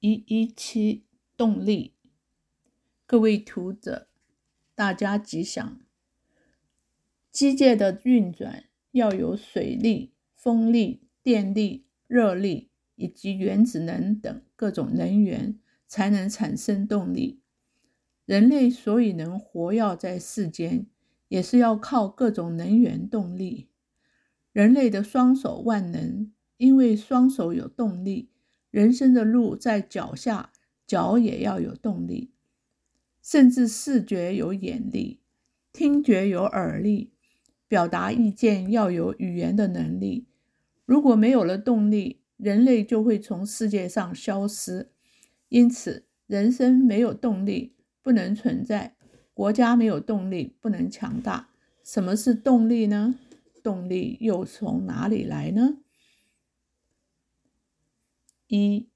一一七动力，各位读者，大家吉祥。机械的运转要有水力、风力、电力、热力以及原子能等各种能源，才能产生动力。人类所以能活跃在世间，也是要靠各种能源动力。人类的双手万能，因为双手有动力。人生的路在脚下，脚也要有动力。甚至视觉有眼力，听觉有耳力，表达意见要有语言的能力。如果没有了动力，人类就会从世界上消失。因此，人生没有动力不能存在，国家没有动力不能强大。什么是动力呢？动力又从哪里来呢？一，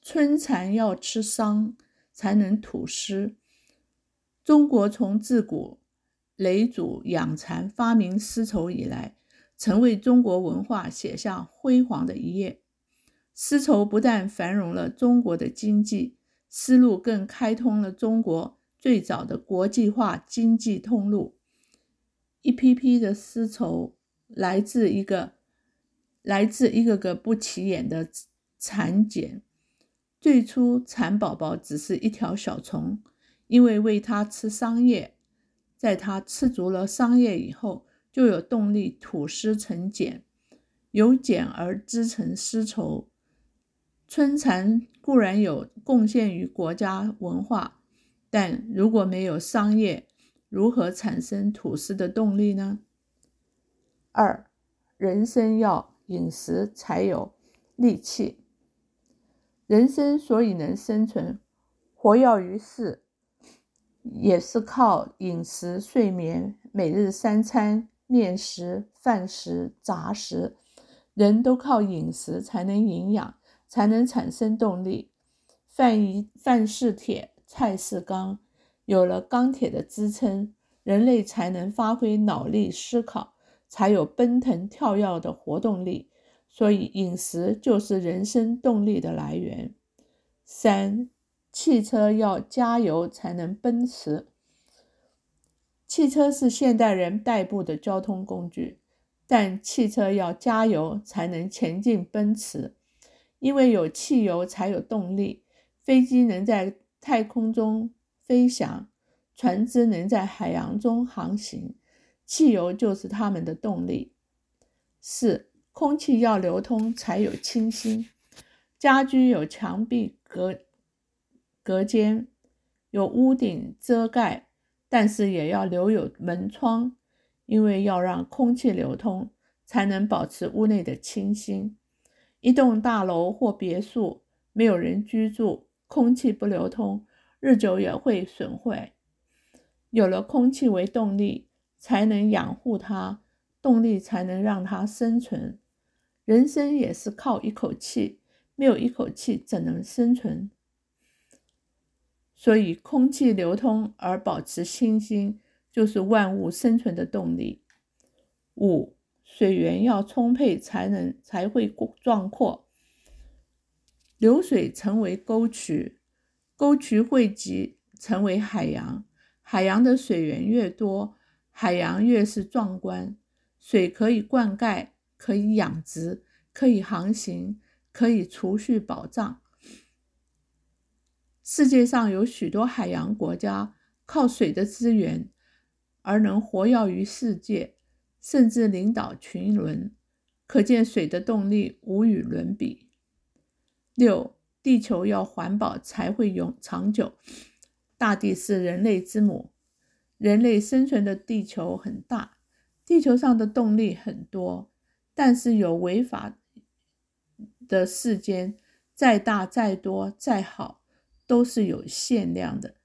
春蚕要吃桑才能吐丝。中国从自古嫘祖养蚕发明丝绸以来，曾为中国文化写下辉煌的一页。丝绸不但繁荣了中国的经济，丝路更开通了中国最早的国际化经济通路。一批批的丝绸来自一个来自一个个不起眼的蚕茧。最初，蚕宝宝只是一条小虫，因为喂它吃桑叶，在它吃足了桑叶以后，就有动力吐丝成茧，由茧而织成丝绸。春蚕固然有贡献于国家文化，但如果没有桑叶，如何产生吐丝的动力呢？二，人生要饮食才有力气。人生所以能生存、活跃于世，也是靠饮食、睡眠、每日三餐、面食、饭食、杂食。人都靠饮食才能营养，才能产生动力。饭一饭是铁，菜是钢。有了钢铁的支撑，人类才能发挥脑力思考，才有奔腾跳跃的活动力。所以，饮食就是人生动力的来源。三，汽车要加油才能奔驰。汽车是现代人代步的交通工具，但汽车要加油才能前进奔驰，因为有汽油才有动力。飞机能在太空中飞翔，船只能在海洋中航行，汽油就是他们的动力。四，空气要流通才有清新。家居有墙壁隔隔间，有屋顶遮盖，但是也要留有门窗，因为要让空气流通，才能保持屋内的清新。一栋大楼或别墅没有人居住，空气不流通，日久也会损坏。有了空气为动力，才能养护它，动力才能让它生存。人生也是靠一口气，没有一口气怎能生存？所以，空气流通而保持清新，就是万物生存的动力。五，水源要充沛，才能才会壮阔。流水成为沟渠。沟渠汇集成为海洋，海洋的水源越多，海洋越是壮观。水可以灌溉，可以养殖，可以航行，可以储蓄保障。世界上有许多海洋国家靠水的资源而能活跃于世界，甚至领导群伦，可见水的动力无与伦比。六。地球要环保才会永长久。大地是人类之母，人类生存的地球很大，地球上的动力很多，但是有违法的世间，再大、再多、再好，都是有限量的，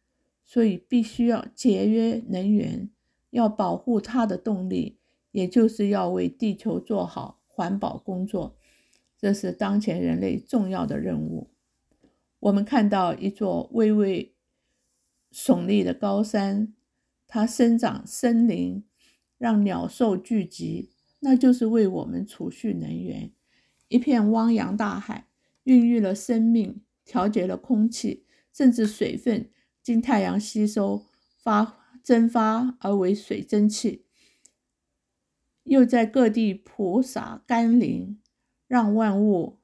所以必须要节约能源，要保护它的动力，也就是要为地球做好环保工作，这是当前人类重要的任务。我们看到一座巍巍耸立的高山，它生长森林，让鸟兽聚集，那就是为我们储蓄能源。一片汪洋大海，孕育了生命，调节了空气，甚至水分经太阳吸收发蒸发而为水蒸气，又在各地铺洒甘霖，让万物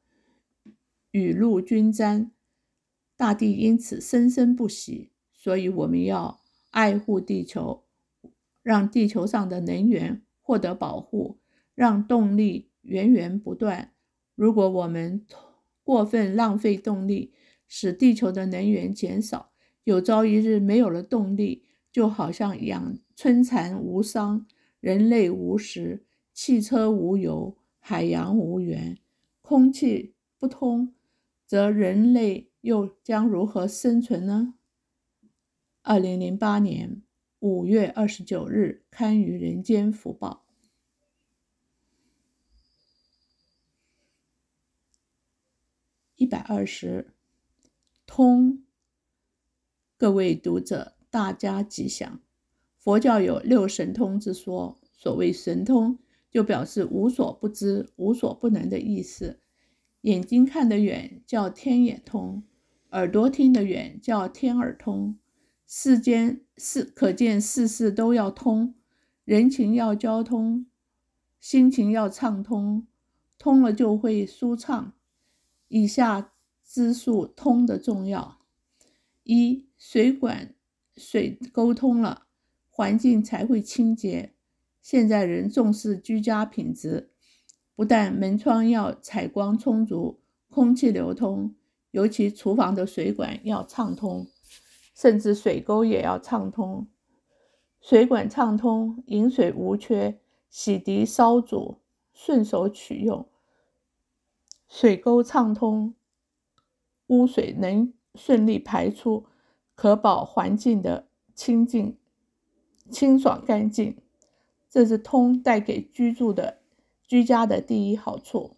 雨露均沾，大地因此生生不息。所以我们要爱护地球，让地球上的能源获得保护，让动力源源不断。如果我们过分浪费动力，使地球的能源减少，有朝一日没有了动力。就好像养春蚕无桑，人类无食，汽车无油，海洋无源，空气不通，则人类又将如何生存呢？二零零八年五月二十九日刊于《人间福报》。一百二十，通，各位读者。大家吉祥。佛教有六神通之说，所谓神通，就表示无所不知、无所不能的意思。眼睛看得远叫天眼通，耳朵听得远叫天耳通。世间事可见事事都要通，人情要交通，心情要畅通，通了就会舒畅。以下之数通的重要：一、水管。水沟通了，环境才会清洁。现在人重视居家品质，不但门窗要采光充足，空气流通，尤其厨房的水管要畅通，甚至水沟也要畅通。水管畅通，饮水无缺，洗涤烧煮顺手取用；水沟畅通，污水能顺利排出。可保环境的清净、清爽、干净，这是通带给居住的居家的第一好处。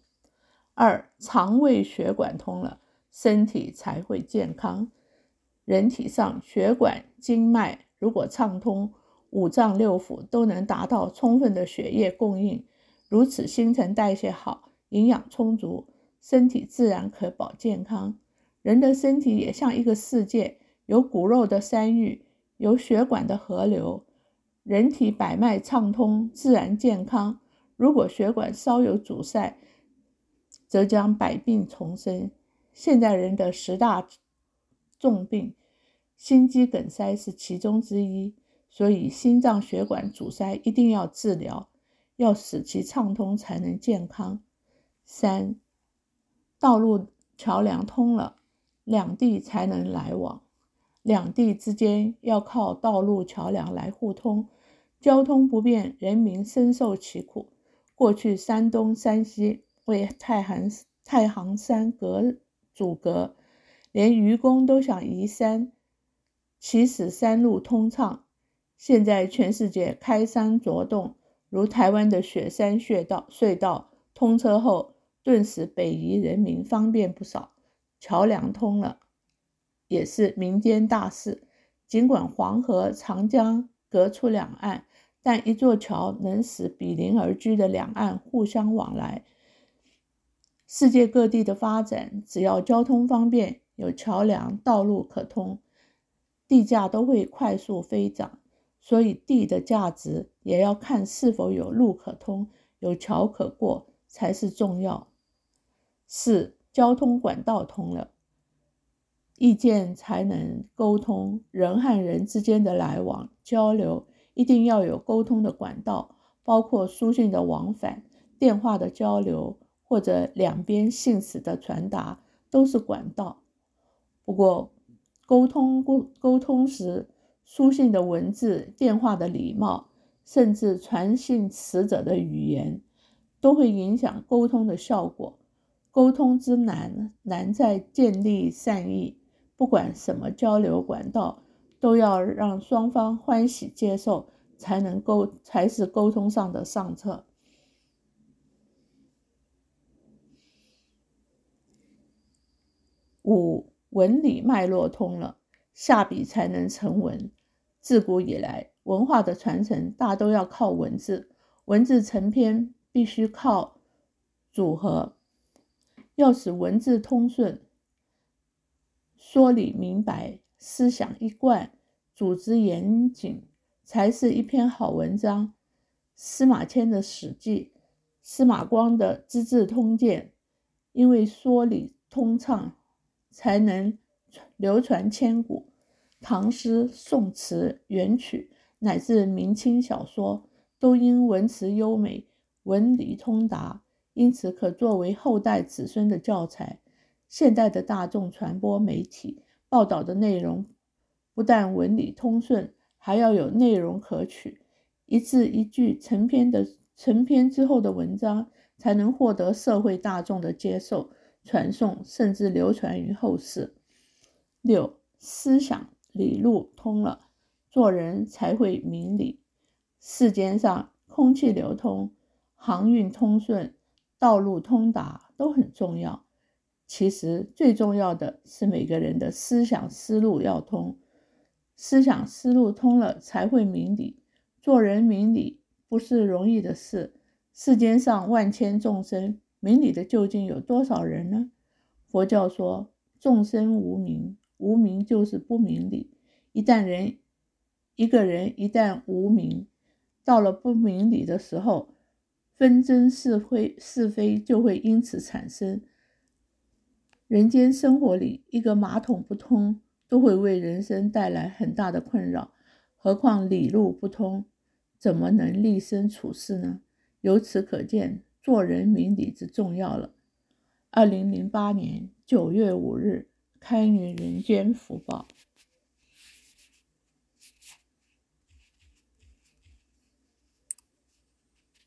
二，肠胃血管通了，身体才会健康。人体上血管、经脉如果畅通，五脏六腑都能达到充分的血液供应，如此新陈代谢好，营养充足，身体自然可保健康。人的身体也像一个世界。有骨肉的山域，有血管的河流，人体百脉畅通，自然健康。如果血管稍有阻塞，则将百病丛生。现代人的十大重病，心肌梗塞是其中之一，所以心脏血管阻塞一定要治疗，要使其畅通才能健康。三，道路桥梁通了，两地才能来往。两地之间要靠道路桥梁来互通，交通不便，人民深受其苦。过去山东、山西为太行太行山隔阻隔，连愚公都想移山，祈使山路通畅。现在全世界开山凿洞，如台湾的雪山穴道隧道通车后，顿时北移人民方便不少。桥梁通了。也是民间大事。尽管黄河、长江隔出两岸，但一座桥能使比邻而居的两岸互相往来。世界各地的发展，只要交通方便，有桥梁、道路可通，地价都会快速飞涨。所以，地的价值也要看是否有路可通、有桥可过才是重要。四、交通管道通了。意见才能沟通，人和人之间的来往交流一定要有沟通的管道，包括书信的往返、电话的交流或者两边信使的传达，都是管道。不过，沟通沟沟通时，书信的文字、电话的礼貌，甚至传信使者的语言，都会影响沟通的效果。沟通之难，难在建立善意。不管什么交流管道，都要让双方欢喜接受，才能沟才是沟通上的上策。五、文理脉络通了，下笔才能成文。自古以来，文化的传承大都要靠文字，文字成篇必须靠组合，要使文字通顺。说理明白，思想一贯，组织严谨，才是一篇好文章。司马迁的《史记》，司马光的《资治通鉴》，因为说理通畅，才能流传千古。唐诗、宋词、元曲，乃至明清小说，都因文辞优美、文理通达，因此可作为后代子孙的教材。现代的大众传播媒体报道的内容，不但文理通顺，还要有内容可取，一字一句成篇的成篇之后的文章，才能获得社会大众的接受、传颂，甚至流传于后世。六、思想理路通了，做人才会明理。世间上空气流通、航运通顺、道路通达都很重要。其实最重要的是每个人的思想思路要通，思想思路通了才会明理。做人明理不是容易的事。世间上万千众生，明理的究竟有多少人呢？佛教说众生无明，无明就是不明理。一旦人一个人一旦无明，到了不明理的时候，纷争是非是非就会因此产生。人间生活里，一个马桶不通，都会为人生带来很大的困扰，何况理路不通，怎么能立身处世呢？由此可见，做人明理之重要了。二零零八年九月五日，开云人间福报。